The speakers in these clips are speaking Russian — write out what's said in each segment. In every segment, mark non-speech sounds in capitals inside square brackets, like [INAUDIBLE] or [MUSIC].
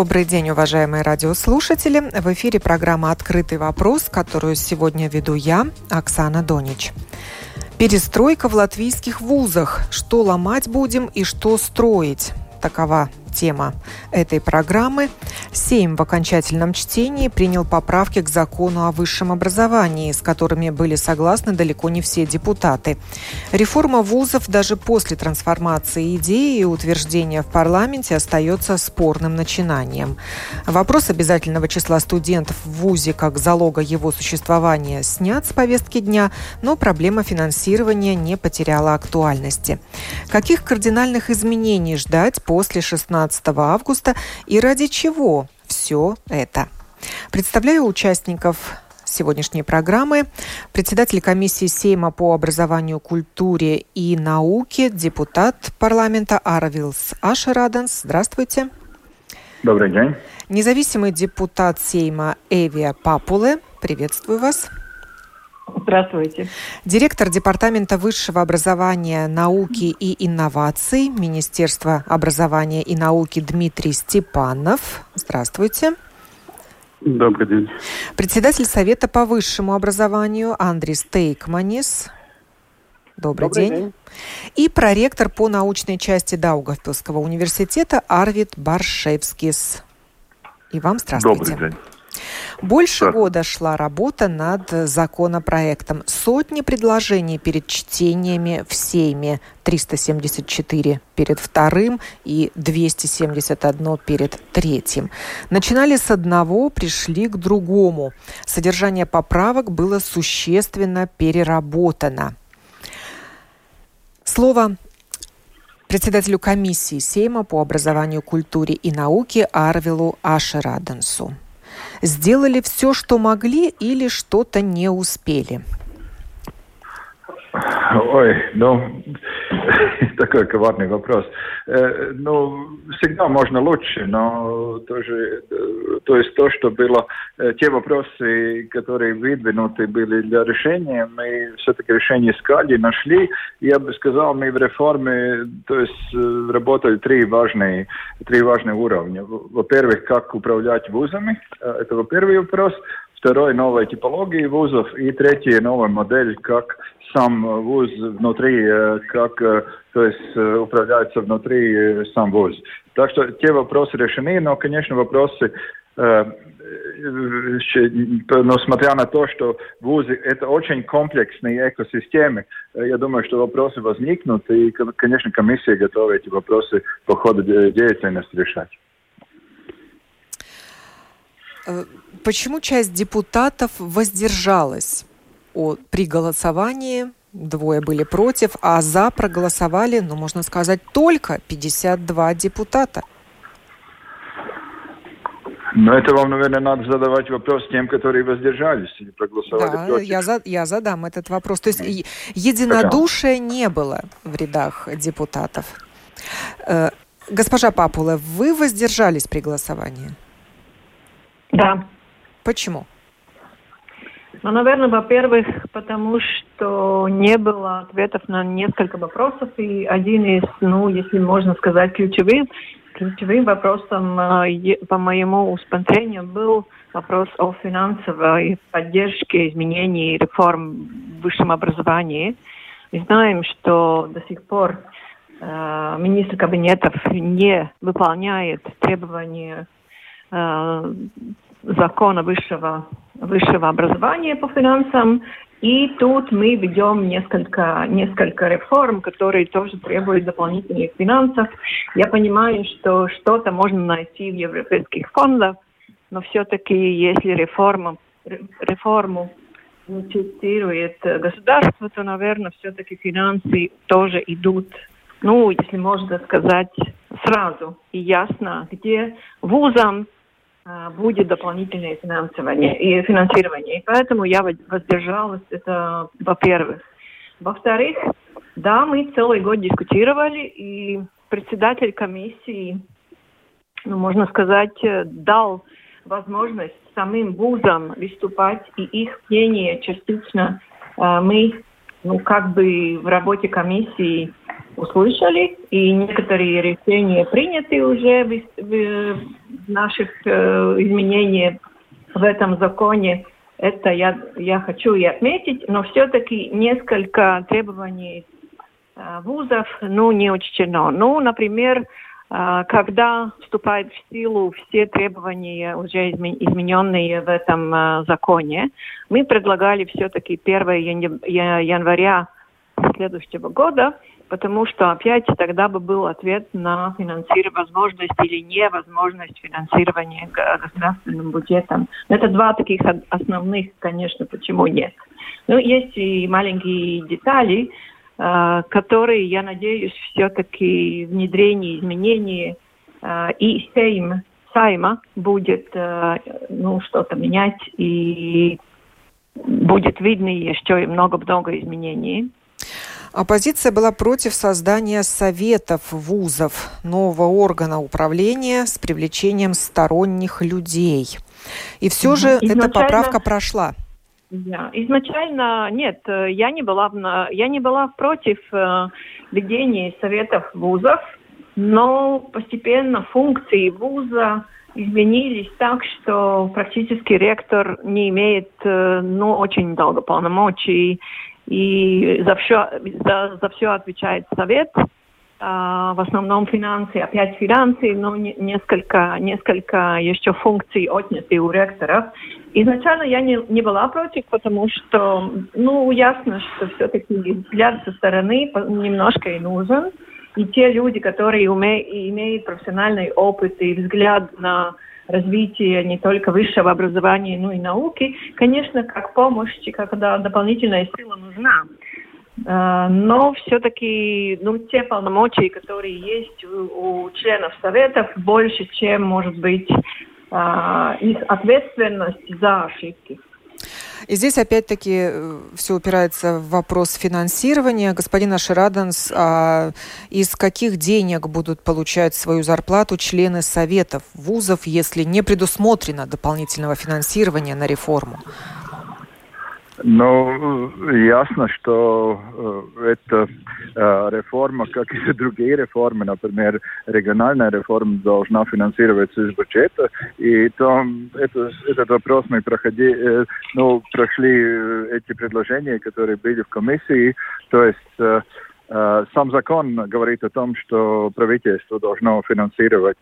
Добрый день, уважаемые радиослушатели. В эфире программа «Открытый вопрос», которую сегодня веду я, Оксана Донич. Перестройка в латвийских вузах. Что ломать будем и что строить? Такова тема этой программы. Сейм в окончательном чтении принял поправки к закону о высшем образовании, с которыми были согласны далеко не все депутаты. Реформа вузов даже после трансформации идеи и утверждения в парламенте остается спорным начинанием. Вопрос обязательного числа студентов в вузе как залога его существования снят с повестки дня, но проблема финансирования не потеряла актуальности. Каких кардинальных изменений ждать после 16 15 августа и ради чего все это. Представляю участников сегодняшней программы. Председатель комиссии Сейма по образованию, культуре и науке, депутат парламента Арвилс Ашераденс. Здравствуйте. Добрый день. Независимый депутат Сейма Эвия Папуле. Приветствую вас. Здравствуйте. Директор Департамента высшего образования, науки и инноваций Министерства образования и науки Дмитрий Степанов. Здравствуйте. Добрый день. Председатель Совета по высшему образованию Андрей Стейкманис. Добрый, Добрый день. день. И проректор по научной части Даугавпилского университета Арвид Баршевскис. И вам здравствуйте. Добрый день. Больше да. года шла работа над законопроектом. Сотни предложений перед чтениями в Сейме. 374 перед вторым и 271 перед третьим. Начинали с одного, пришли к другому. Содержание поправок было существенно переработано. Слово председателю комиссии Сейма по образованию, культуре и науке Арвилу Ашераденсу сделали все, что могли или что-то не успели? Ой, ну, [LAUGHS] такой коварный вопрос. Э, ну, всегда можно лучше, но тоже, э, то есть то, что было, э, те вопросы, которые выдвинуты были для решения, мы все-таки решение искали, нашли. Я бы сказал, мы в реформе, то есть работали три важные, три важные уровня. Во-первых, как управлять вузами, это первый вопрос. Второй – новая типология вузов. И третий – новая модель, как сам вуз внутри, э, как э, то есть э, управляется внутри сам вуз. Так что те вопросы решены, но, конечно, вопросы но смотря на то, что вузы – это очень комплексные экосистемы, я думаю, что вопросы возникнут, и, конечно, комиссия готова эти вопросы по ходу деятельности решать. Почему часть депутатов воздержалась при голосовании? Двое были против, а за проголосовали, ну, можно сказать, только 52 депутата. Но это вам, наверное, надо задавать вопрос тем, которые воздержались или проголосовали да, против. Я, за, я задам этот вопрос. То есть единодушия не было в рядах депутатов. Э, госпожа Папула, вы воздержались при голосовании? Да. Почему? Ну, наверное, во-первых, потому что не было ответов на несколько вопросов, и один из, ну, если можно сказать, ключевым, ключевым вопросом, э, по моему усмотрению, был вопрос о финансовой поддержке изменений реформ в высшем образовании. Мы знаем, что до сих пор э, министр кабинетов не выполняет требования э, закона высшего, высшего образования по финансам. И тут мы ведем несколько, несколько реформ, которые тоже требуют дополнительных финансов. Я понимаю, что что-то можно найти в европейских фондах, но все-таки если реформу, реформу инициирует государство, то, наверное, все-таки финансы тоже идут, ну, если можно сказать, сразу и ясно, где вузам будет дополнительное финансирование и финансирование. И поэтому я воздержалась, это во-первых. Во-вторых, да, мы целый год дискутировали, и председатель комиссии, ну, можно сказать, дал возможность самим вузам выступать, и их мнение частично э, мы, ну, как бы в работе комиссии услышали, и некоторые решения приняты уже в, в, наших э, изменениях в этом законе. Это я, я хочу и отметить, но все-таки несколько требований э, вузов ну, не учтено. Ну, например, э, когда вступают в силу все требования, уже измененные в этом э, законе, мы предлагали все-таки 1 января следующего года потому что опять тогда бы был ответ на финансирование, возможность или невозможность финансирования государственным бюджетом. Это два таких основных, конечно, почему нет. Но есть и маленькие детали, э, которые, я надеюсь, все-таки внедрение изменений э, и Сейм, Сайма будет э, ну, что-то менять и будет видно еще и много-много изменений. Оппозиция была против создания советов вузов, нового органа управления с привлечением сторонних людей. И все же Изначально... эта поправка прошла. Да. Изначально нет, я не была, я не была против э, ведения советов вузов, но постепенно функции вуза изменились так, что практически ректор не имеет э, ну, очень долго полномочий и за все, за, за все отвечает совет, а, в основном финансы, опять финансы, но не, несколько, несколько еще функций отняты у ректоров. Изначально я не, не была против, потому что, ну, ясно, что все-таки взгляд со стороны немножко и нужен. И те люди, которые уме, имеют профессиональный опыт и взгляд на развития не только высшего образования, но и науки, конечно, как помощь, когда дополнительная сила нужна. А, но все-таки ну, те полномочия, которые есть у, у членов Советов, больше, чем, может быть, а, их ответственность за ошибки. И здесь опять-таки э, все упирается в вопрос финансирования. Господин Ашираденс, а из каких денег будут получать свою зарплату члены советов вузов, если не предусмотрено дополнительного финансирования на реформу? Ну, ясно, что э, эта э, реформа, как и [LAUGHS] другие реформы, например, региональная реформа должна финансироваться из бюджета. И там это, этот вопрос мы проходи, э, ну, прошли эти предложения, которые были в комиссии. То есть сам закон говорит о том, что правительство должно финансировать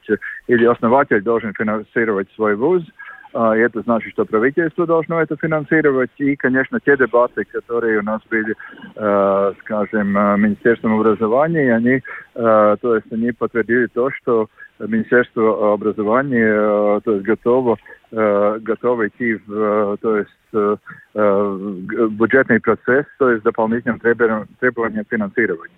или основатель должен финансировать свой вуз. Э, это значит, что правительство должно это финансировать. И, конечно, те дебаты, которые у нас были, э, скажем, э, Министерством образования, они, э, то есть они подтвердили то, что Министерство образования то есть готово, готово идти в то есть, бюджетный процесс, то есть дополнительным требованием финансирования.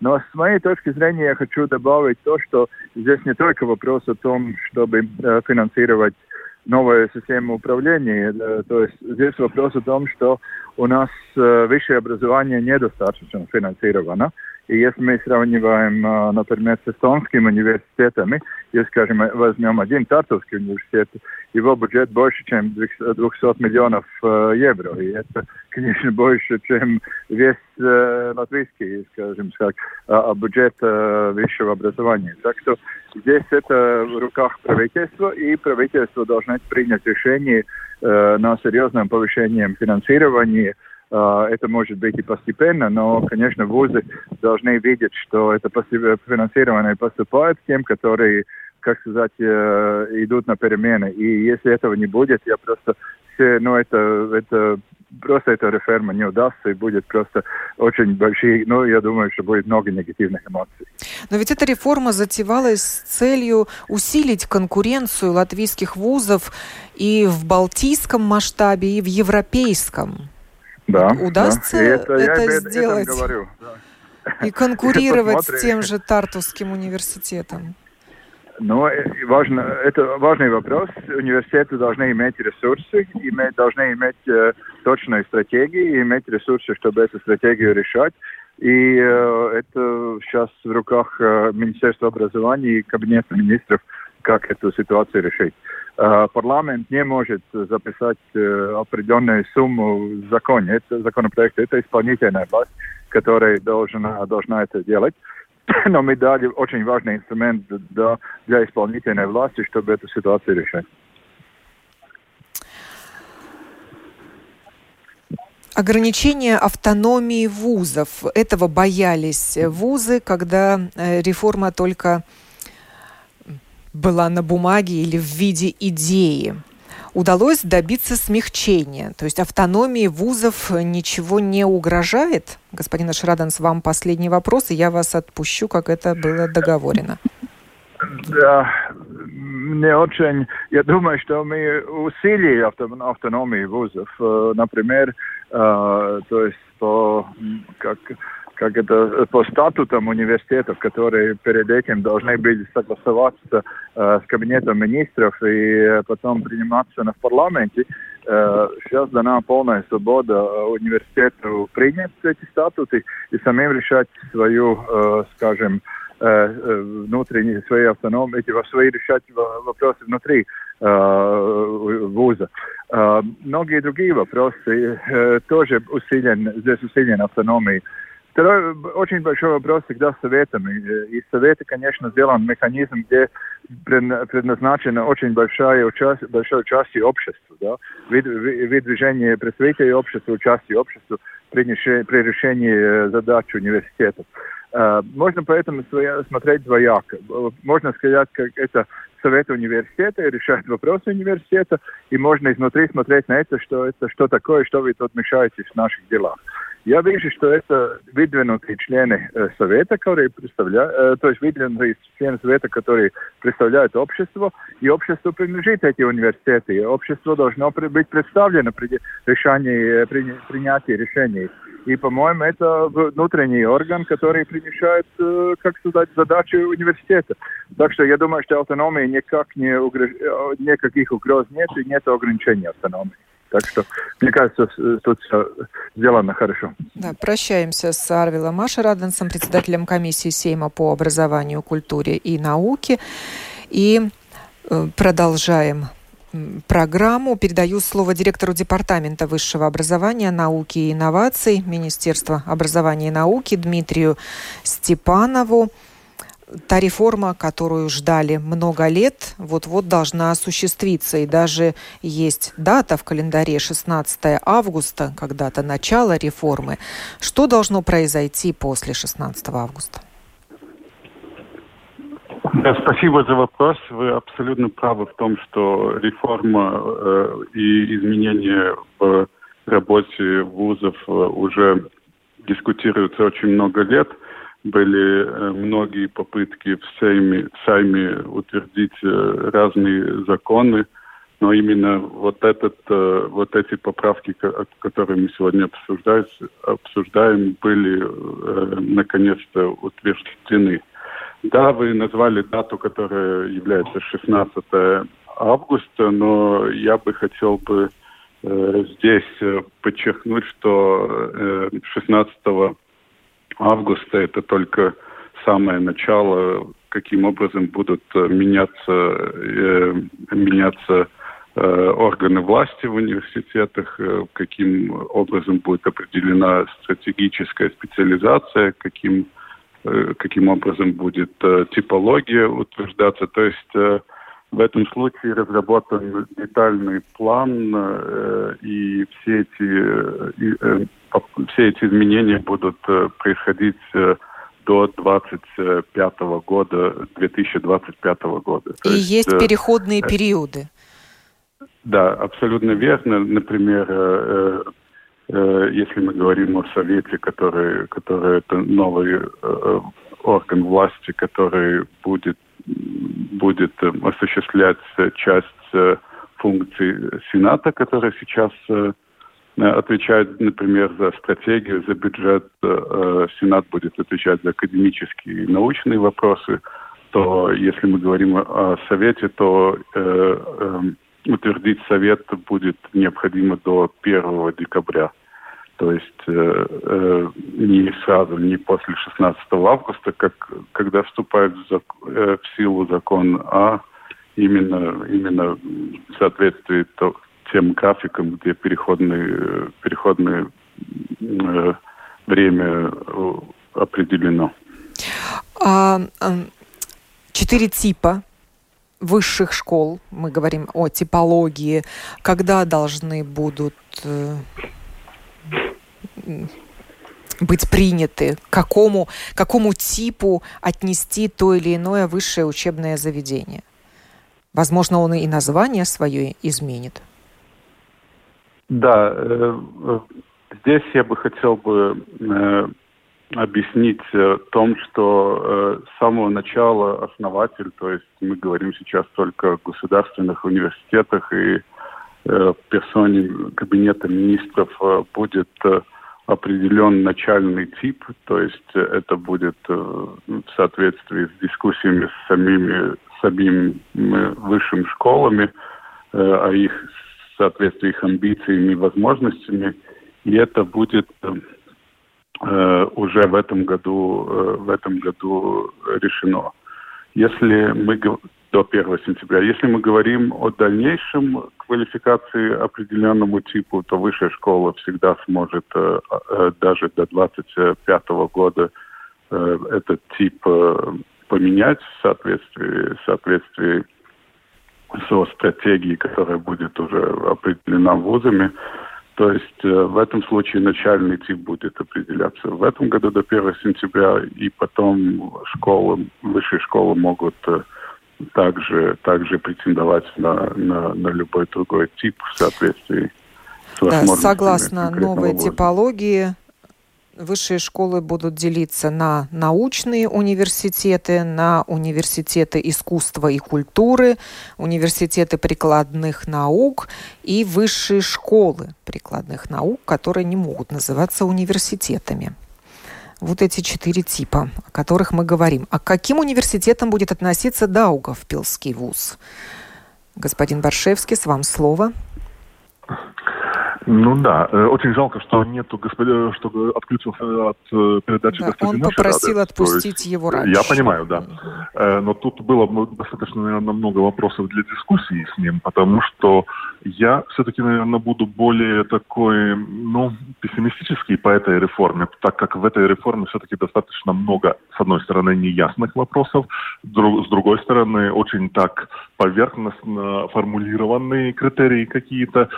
Но с моей точки зрения я хочу добавить то, что здесь не только вопрос о том, чтобы финансировать новая система управления. Э, то есть здесь вопрос о том, что у нас э, высшее образование недостаточно финансировано. И если мы сравниваем, э, например, с эстонскими университетами, Если, скажем, возьмем один Тартовский университет, его бюджет больше, чем 200 миллионов евро. И это, конечно, [LAUGHS] больше, чем весь латвийский, скажем так, бюджет высшего образования. Так что здесь это в руках правительства, и правительство должно принять решение на серьезном повышении финансирования а, это может быть и постепенно, но, конечно, вузы должны видеть, что это финансирование поступает тем, которые, как сказать, э, идут на перемены. И если этого не будет, я просто все, ну, это, это просто эта реформа не удастся и будет просто очень большие, ну, я думаю, что будет много негативных эмоций. Но ведь эта реформа затевалась с целью усилить конкуренцию латвийских вузов и в балтийском масштабе, и в европейском. Да, Удастся да. это, это я сделать? Говорю, да. И конкурировать [LAUGHS] с тем же Тартусским университетом? Но ну, важно, это важный вопрос. Университеты должны иметь ресурсы, иметь, должны иметь э, точную стратегию, иметь ресурсы, чтобы эту стратегию решать. И э, это сейчас в руках э, Министерства образования и Кабинета министров, как эту ситуацию решить. Э, парламент не может записать э, определенную сумму в законе. Это законопроект, это исполнительная власть, которая должна, должна это делать. Но мы дали очень важный инструмент для, для исполнительной власти, чтобы эту ситуацию решать. Ограничение автономии вузов. Этого боялись вузы, когда э, реформа только была на бумаге или в виде идеи. Удалось добиться смягчения, то есть автономии вузов ничего не угрожает. Господин Ашраданс, вам последний вопрос, и я вас отпущу, как это было договорено. Да, мне очень, я думаю, что мы усилили автономию вузов. Э, например, э, то есть по, как, как это, по статутам университетов, которые перед этим должны были согласоваться э, с кабинетом министров и потом приниматься на парламенте, э, сейчас дана полная свобода университету принять эти статуты и самим решать свою, э, скажем, Э, э, внутренние свои автономии, эти свои решать вопросы внутри э, вуза. Многие другие вопросы тоже усилен, здесь усилен автономии. Второй очень большой вопрос всегда с советами. И советы, конечно, сделан механизм, где предназначена очень большая участие, большое участие общества, да, выдвижение представителей общества, участие общества при, при решении задач университетов. Э, можно поэтому смотреть двояко. Можно сказать, как это совет университета решает вопросы университета, и можно изнутри смотреть на это, что это что такое, что вы тут мешаете в наших делах. Я вижу, что это выдвинутые члены совета, которые представляют, то есть выдвинутые члены совета, которые представляют общество, и общество принадлежит эти университеты, и общество должно быть представлено при решении, при принятии решений. И, по-моему, это внутренний орган, который принимает, как сказать, задачи университета. Так что я думаю, что автономии никак не угроз... Никаких угроз нет и нет ограничений автономии. Так что, мне кажется, тут все сделано хорошо. Да, прощаемся с Арвилом Машераденсом, председателем комиссии Сейма по образованию, культуре и науке. И э, продолжаем программу. Передаю слово директору Департамента высшего образования, науки и инноваций Министерства образования и науки Дмитрию Степанову. Та реформа, которую ждали много лет, вот-вот должна осуществиться. И даже есть дата в календаре 16 августа, когда-то начало реформы. Что должно произойти после 16 августа? Да, спасибо за вопрос. Вы абсолютно правы в том, что реформа э, и изменения в работе вузов э, уже дискутируются очень много лет. Были э, многие попытки в Сейме, утвердить э, разные законы, но именно вот, этот, э, вот эти поправки, которые мы сегодня обсуждаем, были наконец-то утверждены. Да, вы назвали дату, которая является 16 августа, но я бы хотел бы здесь подчеркнуть, что э, 16 августа это только самое начало, каким образом будут э, меняться, э, меняться э, органы власти в университетах, э, каким образом будет определена стратегическая специализация, каким каким образом будет типология утверждаться. То есть в этом случае разработан детальный план, и все эти, все эти изменения будут происходить до 25 года, 2025 года. И есть, есть переходные периоды. Да, абсолютно верно. Например, Э, если мы говорим о Совете, который, который это новый э, орган власти, который будет, будет э, осуществлять часть функций Сената, который сейчас отвечает, например, за стратегию, за бюджет, Сенат будет отвечать за академические и научные вопросы, то если мы говорим о Совете, то э, э, утвердить Совет будет необходимо до 1 декабря. То есть э, э, не сразу, не после 16 августа, как, когда вступает в, зак, э, в силу закон, а именно, именно в соответствии то, тем графикам, где переходное, переходное э, время определено. А, четыре типа высших школ, мы говорим о типологии, когда должны будут э, быть приняты, к какому, какому типу отнести то или иное высшее учебное заведение. Возможно, он и название свое изменит. Да, э, э, здесь я бы хотел бы объяснить э, том, что э, с самого начала основатель, то есть мы говорим сейчас только о государственных университетах и э, персоне кабинета министров э, будет э, определен начальный тип, то есть это будет э, в соответствии с дискуссиями с самими, самими высшими школами, э, о их соответствии их амбициями и возможностями, и это будет э, Э, уже в этом году э, в этом году решено. Если мы до 1 сентября. Если мы говорим о дальнейшем квалификации определенному типу, то высшая школа всегда сможет э, даже до 25 года этот тип поменять в соответствии, в соответствии со стратегией, которая будет уже определена вузами. То есть э, в этом случае начальный тип будет определяться в этом году до 1 сентября, и потом школы, высшие школы могут э, также, также претендовать на, на, на любой другой тип в соответствии с да, Согласно новой типологии, высшие школы будут делиться на научные университеты, на университеты искусства и культуры, университеты прикладных наук и высшие школы прикладных наук, которые не могут называться университетами. Вот эти четыре типа, о которых мы говорим. А к каким университетам будет относиться Даугавпилский вуз? Господин Баршевский, с вам слово. Ну да, э, очень жалко, что нету господина, чтобы отключился от э, передачи да, господина Он попросил Шарады. отпустить есть, его раньше. Я понимаю, да. Но тут было достаточно, наверное, много вопросов для дискуссии с ним, потому что я все-таки, наверное, буду более такой, ну, пессимистический по этой реформе, так как в этой реформе все-таки достаточно много, с одной стороны, неясных вопросов, с другой стороны, очень так поверхностно формулированные критерии какие-то.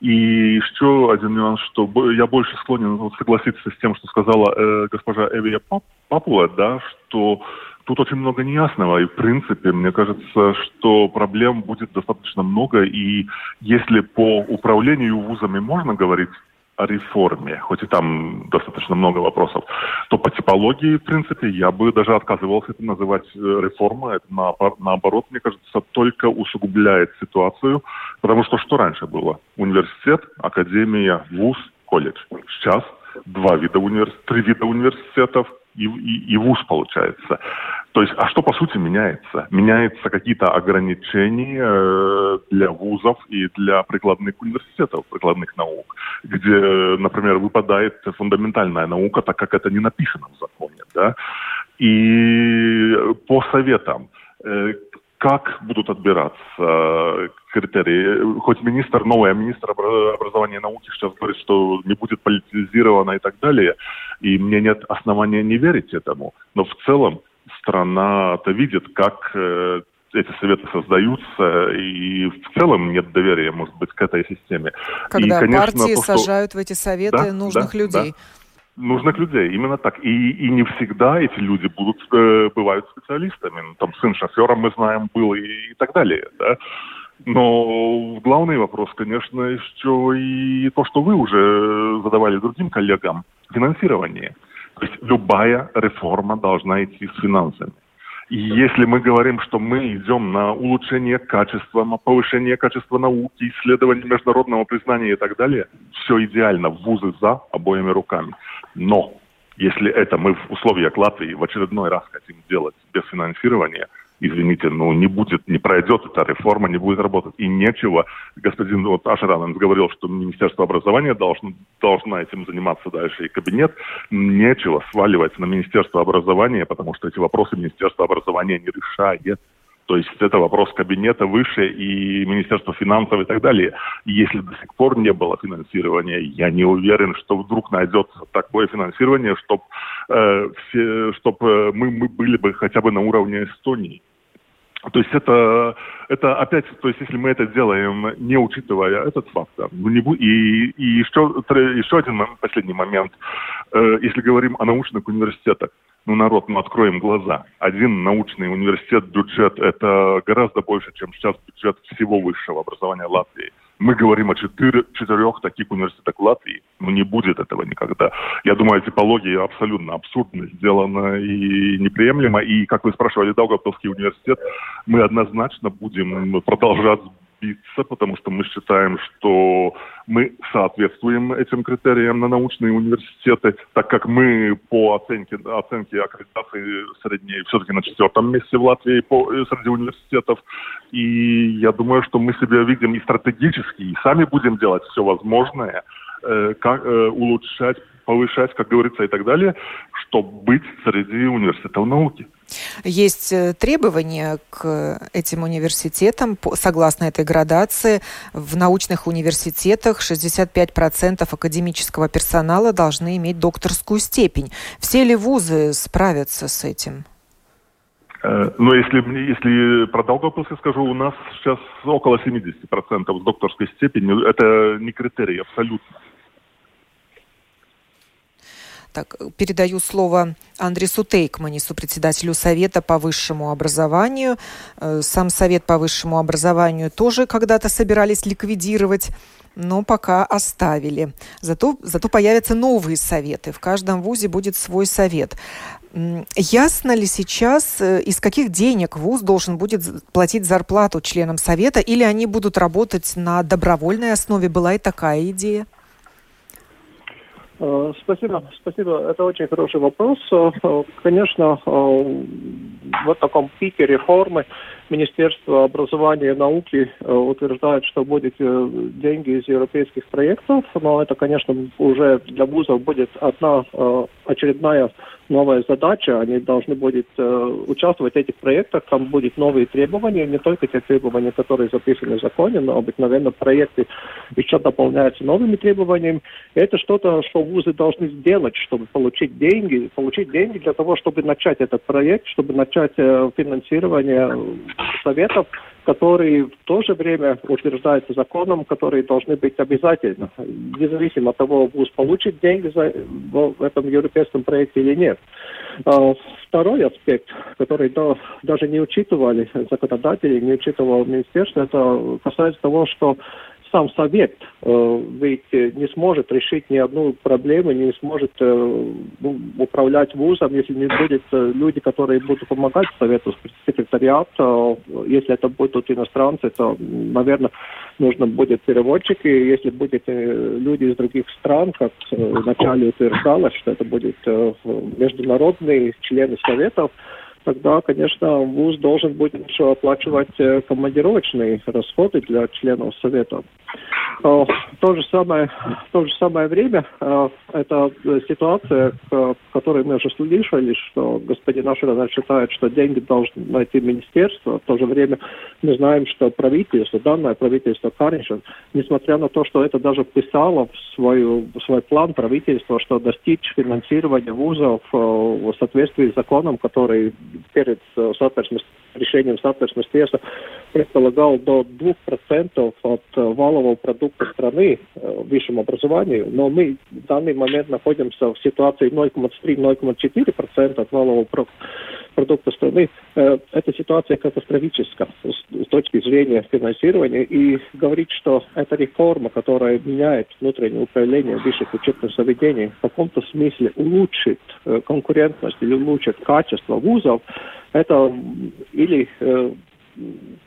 И еще один нюанс, что я больше склонен согласиться с тем, что сказала э, госпожа Эвия Папула, да, что тут очень много неясного. И, в принципе, мне кажется, что проблем будет достаточно много. И если по управлению вузами можно говорить реформе, хоть и там достаточно много вопросов, то по типологии, в принципе, я бы даже отказывался это называть э, реформой. Это на, наоборот, мне кажется, только усугубляет ситуацию, потому что что раньше было? Университет, академия, вуз, колледж. Сейчас два вида университетов, три вида университетов, и, и, и вуз получается. То есть, а что по сути меняется? Меняются какие-то ограничения э, для вузов и для прикладных университетов, прикладных наук, где, например, выпадает фундаментальная наука, так как это не написано в законе, да. И по советам, э, как будут отбираться критерии. Хоть министр, новый министр образования и науки сейчас говорит, что не будет политизировано и так далее, и мне нет основания не верить этому. Но в целом страна-то видит, как э, эти советы создаются, и в целом нет доверия, может быть, к этой системе. Когда и, конечно, партии то, что... сажают в эти советы да, нужных да, людей. Да нужных людей, именно так. И, и не всегда эти люди будут, э, бывают специалистами. Ну, там сын шофера, мы знаем, был и, и так далее. Да? Но главный вопрос, конечно, еще и то, что вы уже задавали другим коллегам, финансирование. То есть любая реформа должна идти с финансами. И если мы говорим, что мы идем на улучшение качества, на повышение качества науки, исследований международного признания и так далее, все идеально, вузы за обоими руками. Но если это мы в условиях Латвии в очередной раз хотим делать без финансирования, извините, ну не будет, не пройдет эта реформа, не будет работать. И нечего, господин вот Ашараненс говорил, что Министерство образования должно, должно этим заниматься дальше, и кабинет, нечего сваливать на Министерство образования, потому что эти вопросы Министерство образования не решает. То есть это вопрос кабинета выше и Министерства финансов и так далее. Если до сих пор не было финансирования, я не уверен, что вдруг найдется такое финансирование, чтобы э, чтоб, э, мы, мы были бы хотя бы на уровне Эстонии. То есть это, это опять, то есть если мы это делаем, не учитывая этот фактор, ну не и, и еще, еще один последний момент, э, если говорим о научных университетах, ну, народ, ну, откроем глаза. Один научный университет, бюджет, это гораздо больше, чем сейчас бюджет всего высшего образования Латвии. Мы говорим о четыре, четырех таких университетах Латвии, но не будет этого никогда. Я думаю, типология абсолютно абсурдно сделана и неприемлема. И, как вы спрашивали, Даугавпилский университет, мы однозначно будем продолжать биться, потому что мы считаем, что мы соответствуем этим критериям на научные университеты, так как мы по оценке, оценке аккредитации средней все-таки на четвертом месте в Латвии по, э, среди университетов. И я думаю, что мы себя видим и стратегически, и сами будем делать все возможное, э, как, э, улучшать, повышать, как говорится, и так далее, чтобы быть среди университетов науки. Есть э, требования к этим университетам. Согласно этой градации, в научных университетах 65% академического персонала должны иметь докторскую степень. Все ли вузы справятся с этим? Э, но если, если про Долгопилск скажу, у нас сейчас около 70% с докторской степенью. Это не критерий абсолютно. Так, передаю слово Андресу Тейкманису, председателю Совета по высшему образованию. Э, сам Совет по высшему образованию тоже когда-то собирались ликвидировать но пока оставили. Зато, зато появятся новые советы. В каждом вузе будет свой совет. Ясно ли сейчас, э, из каких денег вуз должен будет платить зарплату членам совета, или они будут работать на добровольной основе? Была и такая идея. Э, спасибо, спасибо. Это очень хороший вопрос. Э, конечно, э, в таком пике реформы Министерство образования и науки утверждает, что будет деньги из европейских проектов, но это, конечно, уже для вузов будет одна очередная новая задача, они должны будут э, участвовать в этих проектах, там будут новые требования, не только те требования, которые записаны в законе, но обыкновенно проекты еще дополняются новыми требованиями. Это что-то, что вузы должны сделать, чтобы получить деньги, получить деньги для того, чтобы начать этот проект, чтобы начать э, финансирование советов, которые в то же время утверждаются законом, которые должны быть обязательно, независимо от того, вуз получит деньги за, в этом европейском проекте или нет. А, второй аспект, который да, даже не учитывали законодатели, не учитывал министерство, это касается того, что сам совет э, ведь не сможет решить ни одну проблему, не сможет э, управлять вузом, если не будет э, люди, которые будут помогать совету, секретариат. Э, если это будут иностранцы, то, наверное, нужно будет переводчики. Если будут э, люди из других стран, как э, вначале утверждалось, что это будут э, международные члены советов, тогда, конечно, ВУЗ должен будет еще оплачивать э, командировочные расходы для членов Совета. В то же самое, в то же самое время э, это ситуация, к которой мы уже слышали, что господин Ашеран считает, что деньги должны найти министерство. В то же время мы знаем, что правительство, данное правительство Карнишин, несмотря на то, что это даже вписало в, свою, в свой план правительства, что достичь финансирования вузов э, в соответствии с законом, который перед э, решением tiesa предполагал до 2% от э, валового продукта страны э, в высшем образовании, но мы в данный момент находимся в ситуации 0,3-0,4% от валового продукта страны, э, эта ситуация катастрофическая с, с точки зрения финансирования. И говорить, что эта реформа, которая меняет внутреннее управление высших учебных заведений, в каком-то смысле улучшит э, конкурентность или улучшит качество вузов, это или э,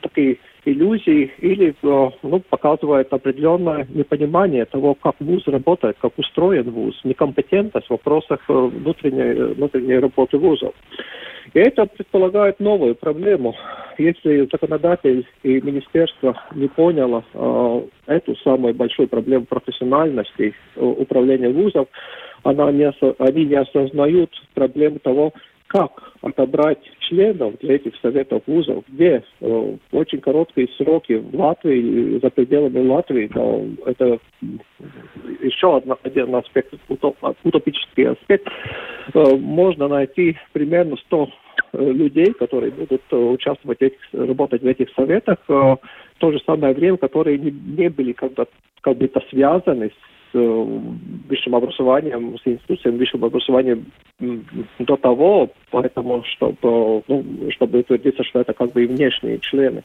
такие иллюзии или э, ну, показывает определенное непонимание того, как вуз работает, как устроен вуз, некомпетентность в вопросах э, внутренней, э, внутренней работы вузов. И это предполагает новую проблему. Если законодатель и министерство не поняло э, эту самую большую проблему профессиональности э, управления вузов, она не, они не осознают проблему того, как отобрать членов для этих советов вузов, где э, очень короткие сроки в Латвии, за пределами Латвии, но это еще один аспект, утоп, утопический аспект, э, можно найти примерно 100 э, людей, которые будут э, участвовать, в этих, работать в этих советах, э, в то же самое время, которые не, не были как-то как бы связаны Э, высшим образованием, с институциями высшего образования до того, поэтому, чтобы, ну, чтобы утвердиться, что это как бы и внешние члены.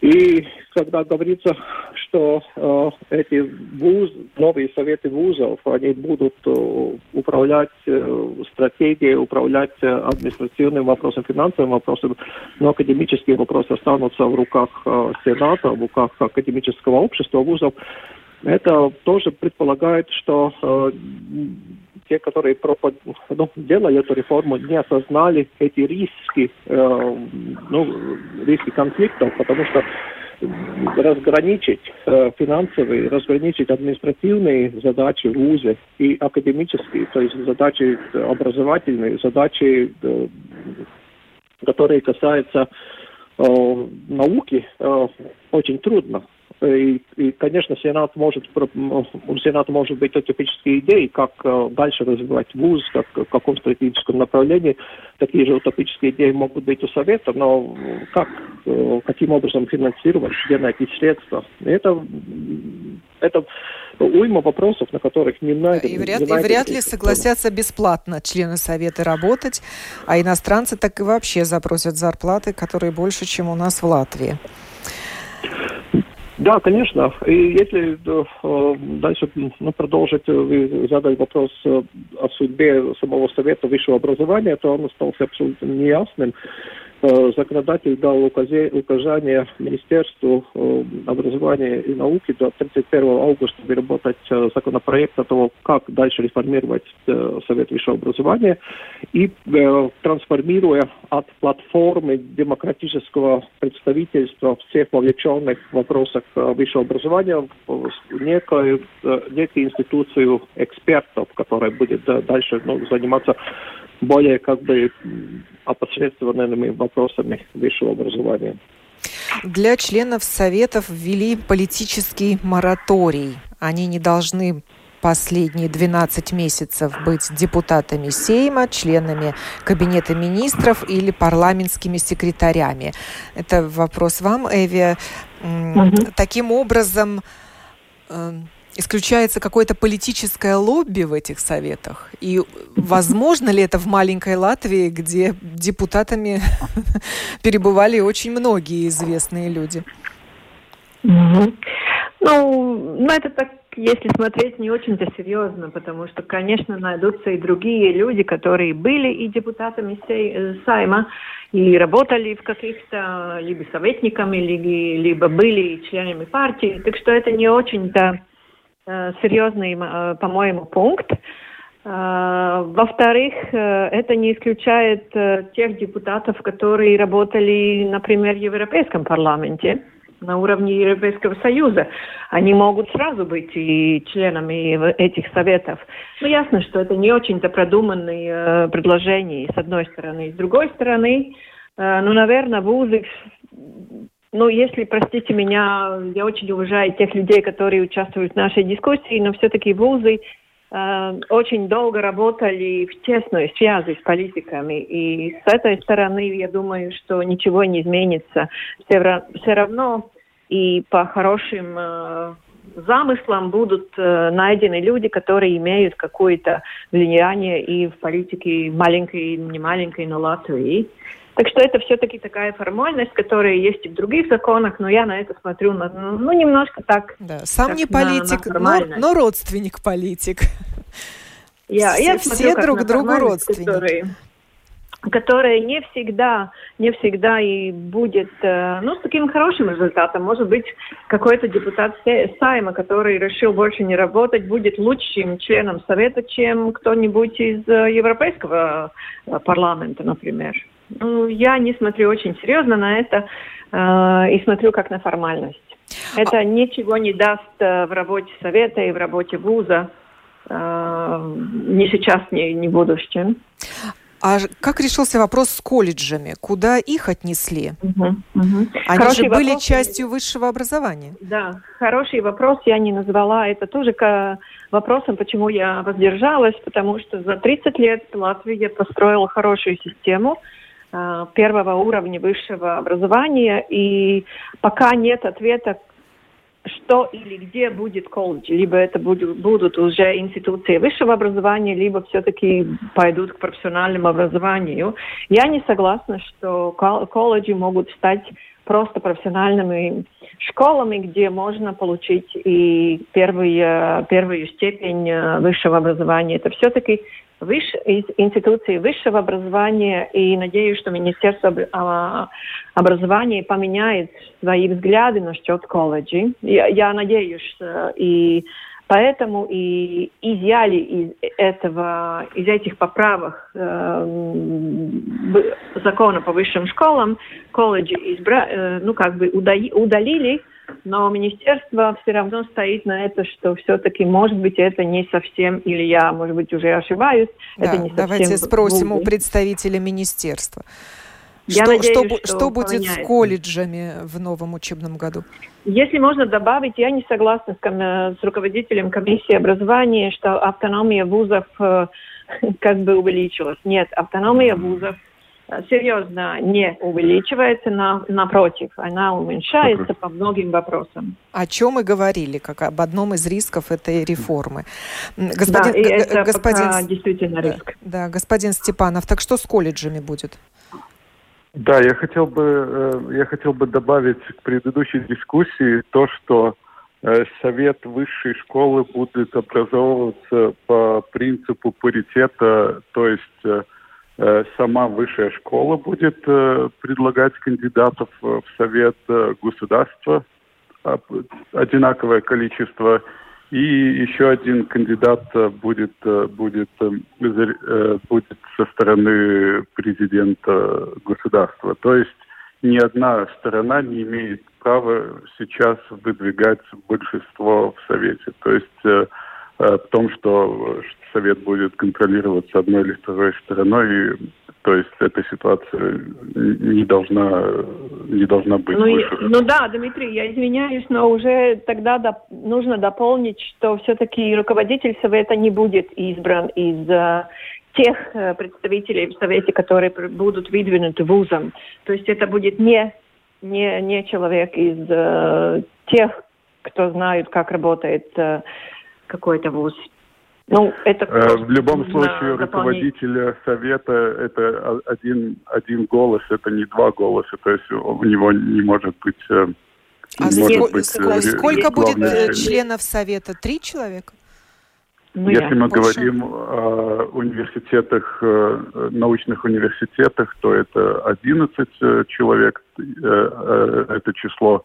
И когда говорится, что э, эти вуз, новые советы вузов, они будут э, управлять э, стратегией, управлять э, административным вопросом, финансовым вопросом, но академические вопросы останутся в руках э, Сената, в руках академического общества вузов, это тоже предполагает, что э, те, которые пропад... ну, делали эту реформу, не осознали эти риски, э, ну, риски конфликтов, потому что разграничить э, финансовые, разграничить административные задачи в ВУЗе и академические, то есть задачи образовательные, задачи, э, которые касаются э, науки, э, очень трудно. И, и, конечно, Сенат может, у Сената может быть утопические идеи, как э, дальше развивать вуз, как, в каком стратегическом направлении. Такие же утопические идеи могут быть у Совета, но как, э, каким образом финансировать, где найти средства. Это, это уйма вопросов, на которых не найдено. И вряд, и вряд ли согласятся бесплатно члены Совета работать, а иностранцы так и вообще запросят зарплаты, которые больше, чем у нас в Латвии. Да, конечно. И если э, дальше ну, продолжить, э, вы задали вопрос э, о судьбе самого Совета высшего образования, то он остался абсолютно неясным. Э, законодатель дал указание Министерству э, образования и науки до 31 августа выработать э, законопроект о том, как дальше реформировать Совет высшего образования и трансформируя от платформы демократического представительства всех вовлеченных в вопросах высшего образования в некую, некую институцию экспертов, которая будет дальше ну, заниматься более как бы опосредствованными вопросами высшего образования. Для членов Советов ввели политический мораторий. Они не должны последние 12 месяцев быть депутатами Сейма, членами Кабинета министров или парламентскими секретарями. Это вопрос вам, Эви. Угу. Таким образом, эм, исключается какое-то политическое лобби в этих советах? И возможно ли это в маленькой Латвии, где депутатами [LAUGHS] перебывали очень многие известные люди? Ну, ну, это так, если смотреть не очень-то серьезно, потому что, конечно, найдутся и другие люди, которые были и депутатами э, Сайма, и работали в каких-то либо советниками, либо, были членами партии. Так что это не очень-то серьезный, э, по-моему, пункт. Э, во-вторых, это не исключает тех депутатов, которые работали, например, в Европейском парламенте на уровне Европейского Союза. Они могут сразу быть и членами этих советов. Но ясно, что это не очень-то продуманные предложения, с одной стороны. С другой стороны, ну, наверное, вузы ну, если, простите меня, я очень уважаю тех людей, которые участвуют в нашей дискуссии, но все-таки вузы э, очень долго работали в тесной связи с политиками. И с этой стороны, я думаю, что ничего не изменится. Все, все равно и по хорошим э, замыслом будут э, найдены люди, которые имеют какое-то влияние и в политике маленькой, не маленькой, но Латвии. Так что это все-таки такая формальность, которая есть и в других законах, но я на это смотрю на, ну, немножко так. Да, сам не политик, на, на но, но родственник политик. Я, все я смотрю, все друг другу родственники. Которые которая не всегда, не всегда и будет, э, ну, с таким хорошим результатом. Может быть, какой-то депутат Сайма, который решил больше не работать, будет лучшим членом Совета, чем кто-нибудь из э, Европейского э, парламента, например. Ну, я не смотрю очень серьезно на это и смотрю как на формальность. Это а... ничего не даст в работе Совета и в работе вуза ни сейчас, ни, ни в будущем. А как решился вопрос с колледжами? Куда их отнесли? Угу, угу. Они хороший же были вопрос. частью высшего образования. Да, хороший вопрос я не назвала. Это тоже к вопросом, почему я воздержалась, потому что за 30 лет Латвия построила хорошую систему э, первого уровня высшего образования, и пока нет ответа, что или где будет колледж. Либо это будет, будут уже институции высшего образования, либо все-таки пойдут к профессиональному образованию. Я не согласна, что колледжи могут стать просто профессиональными школами, где можно получить и первую, первую степень э, высшего образования. Это все-таки из институции высшего образования, и надеюсь, что Министерство а, образования поменяет свои взгляды насчет колледжей. Я, я надеюсь, и поэтому и изъяли из этого, из этих поправок э, закона по высшим школам колледжи избра, э, ну как бы удалили но министерство все равно стоит на это, что все-таки, может быть, это не совсем, или я, может быть, уже ошибаюсь, да, это не совсем... Давайте спросим будет. у представителя министерства. Я что, надеюсь, что, что, что будет с колледжами в новом учебном году? Если можно добавить, я не согласна с, с руководителем комиссии образования, что автономия вузов э, [LAUGHS] как бы увеличилась. Нет, автономия вузов серьезно не увеличивается, на, напротив, она уменьшается по многим вопросам. О чем мы говорили, как об одном из рисков этой реформы. Господин, да, и это господин, действительно риск. Да, да, господин Степанов, так что с колледжами будет? Да, я хотел бы, э, я хотел бы добавить к предыдущей дискуссии то, что э, Совет высшей школы будет образовываться по принципу паритета, то есть э, Э, сама высшая школа будет э, предлагать кандидатов в совет э, государства одинаковое количество и еще один кандидат будет будет будет со стороны президента государства. То есть ни одна сторона не имеет права сейчас выдвигать большинство в совете. То есть в том, что совет будет контролироваться одной или второй стороной, и, то есть эта ситуация не должна, не должна быть ну, выше. Ну да, Дмитрий, я извиняюсь, но уже тогда доп, нужно дополнить, что все-таки руководитель совета не будет избран из э, тех э, представителей в совете, которые будут выдвинуты вузом. То есть это будет не, не, не человек из э, тех, кто знает, как работает э, какой-то вуз. Ну, это э, в любом случае руководителя совета это один, один голос, это не два голоса, то есть у него не может быть... Э, а не сколько, может быть, э, сколько будет членов совета? Три человека? Ну, Если мы больше. говорим о университетах, научных университетах, то это 11 человек, это число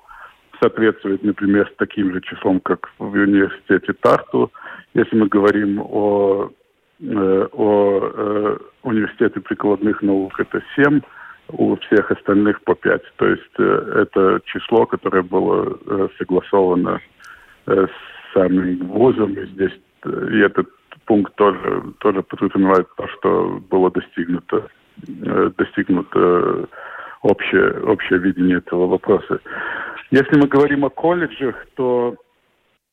соответствует, например, с таким же числом, как в университете Тарту. Если мы говорим о, э, о э, университете прикладных наук, это 7, у всех остальных по 5. То есть э, это число, которое было согласовано с самим вузом. И здесь и этот пункт тоже, тоже подразумевает то, что было достигнуто, достигнуто общее, общее видение этого вопроса. Если мы говорим о колледжах, то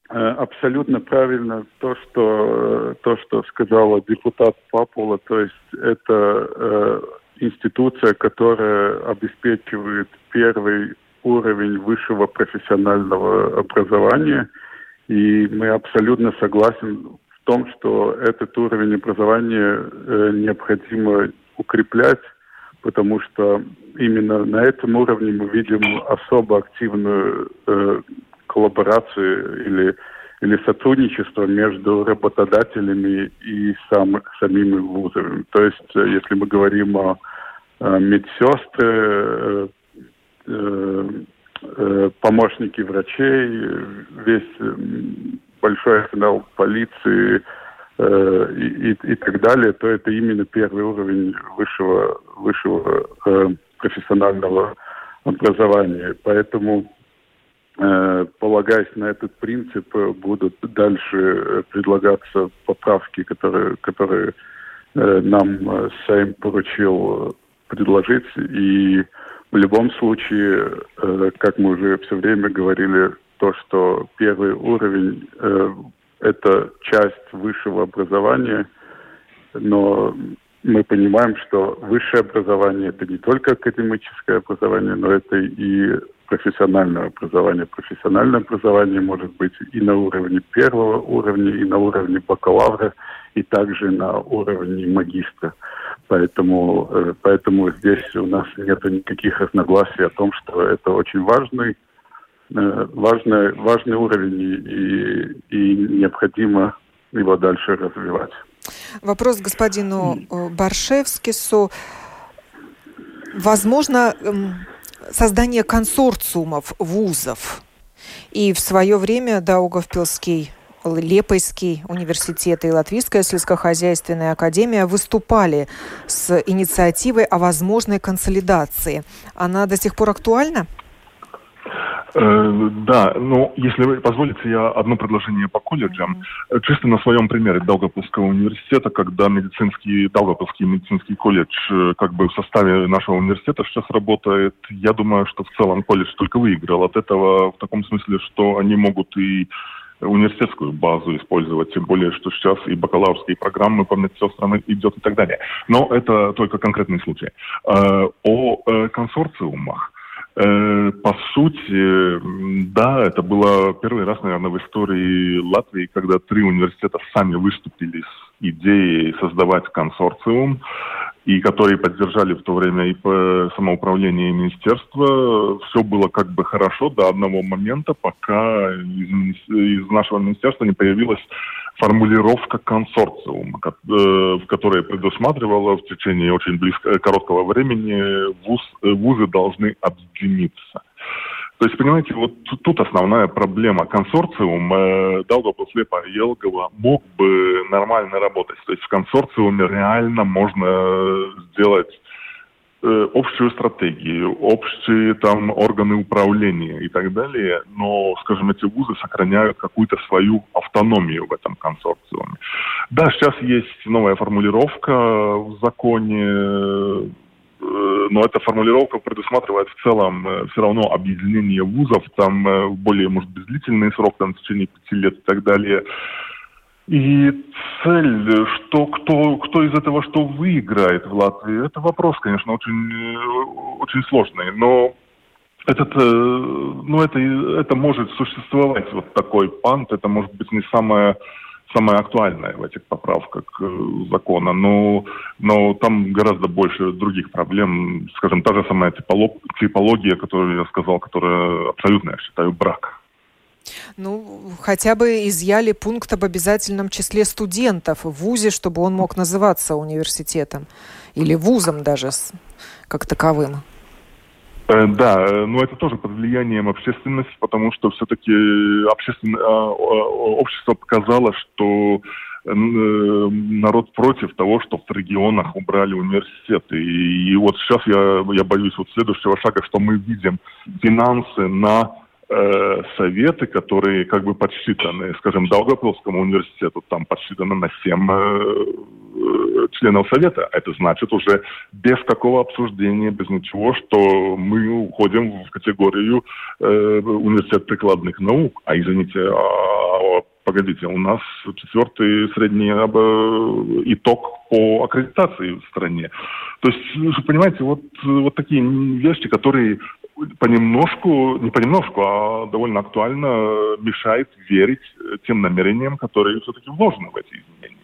э, абсолютно правильно то, что э, то, что сказала депутат Папула, то есть это э, институция, которая обеспечивает первый уровень высшего профессионального образования. И мы абсолютно согласен в том, что этот уровень образования э, необходимо укреплять, потому что именно на этом уровне мы видим особо активную э, коллаборацию или, или сотрудничество между работодателями и сам, самими вузами. То есть, э, если мы говорим о, о медсестры, э, э, э, помощники врачей, весь большой арсенал полиции э, и, и, так далее, то это именно первый уровень высшего, высшего э, профессионального образования. Поэтому, э, полагаясь на этот принцип, будут дальше предлагаться поправки, которые, которые э, нам э, Сейм поручил предложить. И в любом случае, э, как мы уже все время говорили, то, что первый уровень э, это часть высшего образования, но мы понимаем, что высшее образование это не только академическое образование, но это и профессиональное образование. Профессиональное образование может быть и на уровне первого уровня, и на уровне бакалавра, и также на уровне магистра. Поэтому, э, поэтому здесь у нас нет никаких разногласий о том, что это очень важный важный, важный уровень и, и необходимо его дальше развивать. Вопрос господину э, Баршевскису. Возможно, эм, создание консорциумов вузов. И в свое время Даугавпилский Лепойский университет и Латвийская сельскохозяйственная академия выступали с инициативой о возможной консолидации. Она до сих пор актуальна? Э, да, ну, если вы позволите, я одно предложение по колледжам. Чисто на своем примере Долгопилского университета, когда медицинский, Долгопилский медицинский колледж э, как бы в составе нашего университета сейчас работает, я думаю, что в целом колледж только выиграл от этого в таком смысле, что они могут и университетскую базу использовать, тем более, что сейчас и бакалаврские программы по медсестрам идет и так далее. Но это только конкретный случай. Э, о консорциумах. Э, по сути, да, это было первый раз, наверное, в истории Латвии, когда три университета сами выступили с идеей создавать консорциум, и которые поддержали в то время и самоуправление и министерство. Все было как бы хорошо до одного момента, пока из, из нашего министерства не появилась формулировка консорциума, э, в которой предусматривала в течение очень близко, короткого времени вуз, э, вузы должны объединиться. То есть, понимаете, вот тут основная проблема. Консорциум э, Даугавпилс Лепа Елгова мог бы нормально работать. То есть в консорциуме реально можно сделать Э, общую стратегию, общие там органы управления и так далее, но, скажем, эти вузы сохраняют какую-то свою автономию в этом консорциуме. Да, сейчас есть новая формулировка в законе, э, но эта формулировка предусматривает в целом э, все равно объединение вузов, там более, может быть, длительный срок, там в течение пяти лет и так далее. И цель, что кто, кто из этого что выиграет в Латвии, это вопрос, конечно, очень, очень сложный. Но этот, э, ну, это, это может существовать, вот такой пант, это может быть не самое, самое актуальное в этих поправках э, закона, но, но там гораздо больше других проблем, скажем, та же самая типология, которую я сказал, которая абсолютно, я считаю, брак. Ну, хотя бы изъяли пункт об обязательном числе студентов в ВУЗе, чтобы он мог называться университетом или вузом даже как таковым. Э, да, э, но это тоже под влиянием общественности, потому что все-таки обществен... А, общество показало, что э, народ против того, что в регионах убрали университеты. И, и вот сейчас я, я боюсь вот следующего шага, что мы видим финансы на Э, советы, которые как бы подсчитаны, скажем, Долгопилскому университету, там подсчитано на 7 э, э, членов совета. Это значит уже без какого обсуждения, без ничего, что мы уходим в категорию э, университет прикладных наук. А извините, а, погодите, у нас четвертый средний итог по аккредитации в стране. То есть, вы понимаете, вот, вот такие вещи, которые понемножку, не понемножку, а довольно актуально мешает верить тем намерениям, которые все-таки вложены в эти изменения.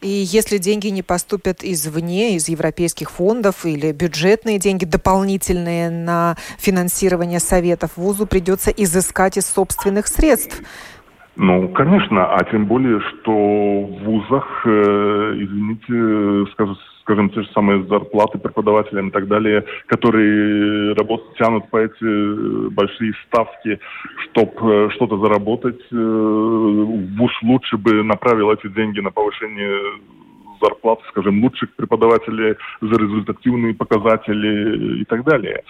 И если деньги не поступят извне, из европейских фондов или бюджетные деньги дополнительные на финансирование советов, вузу придется изыскать из собственных средств. Ну, конечно, а тем более, что в вузах, э, извините, скажу, скажем, те же самые зарплаты преподавателям и так далее, которые работают, тянут по эти э, большие ставки, чтобы э, что-то заработать. Э, вуз лучше бы направил эти деньги на повышение зарплат, скажем, лучших преподавателей за результативные показатели и так далее.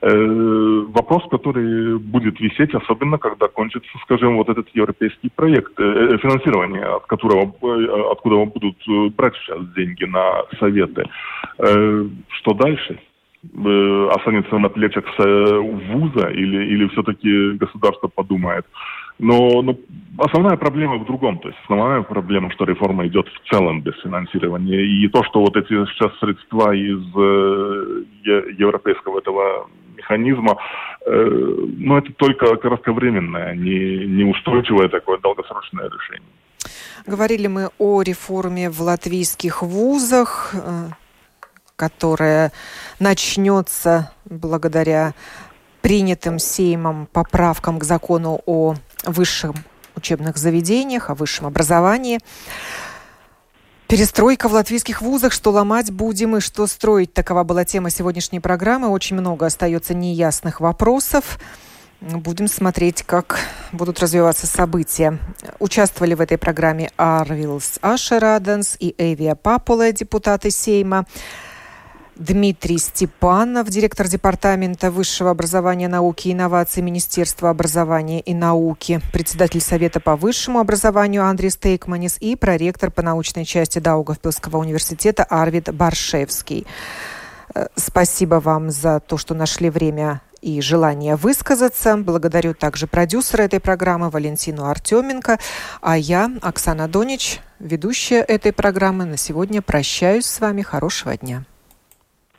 Э, вопрос, который будет висеть, особенно когда кончится, скажем, вот этот европейский проект, э, э финансирование, от которого, э, откуда будут брать сейчас деньги на советы. Что дальше? останется на плечах вуза или, или все-таки государство подумает. Но, но основная проблема в другом. То есть основная проблема, что реформа идет в целом без финансирования. И то, что вот эти сейчас средства из э, европейского этого механизма, э, ну, это только кратковременное, не, неустойчивое такое долгосрочное решение. Говорили мы о реформе в латвийских вузах, э, которая начнется благодаря принятым Сеймом поправкам к закону о высших учебных заведениях, о высшем образовании. Перестройка в латвийских вузах, что ломать будем и что строить. Такова была тема сегодняшней программы. Очень много остается неясных вопросов. Будем смотреть, как будут развиваться события. Участвовали в этой программе Арвилс Ашераденс и Эвия Папула, депутаты Сейма. Дмитрий Степанов, директор Департамента высшего образования, науки и инноваций Министерства образования и науки, председатель Совета по высшему образованию Андрей Стейкманис и проректор по научной части Даугавпилского университета Арвид Баршевский. Э, спасибо вам за то, что нашли время и желание высказаться. Благодарю также продюсера этой программы Валентину Артеменко. А я, Оксана Донич, ведущая этой программы, на сегодня прощаюсь с вами. Хорошего дня.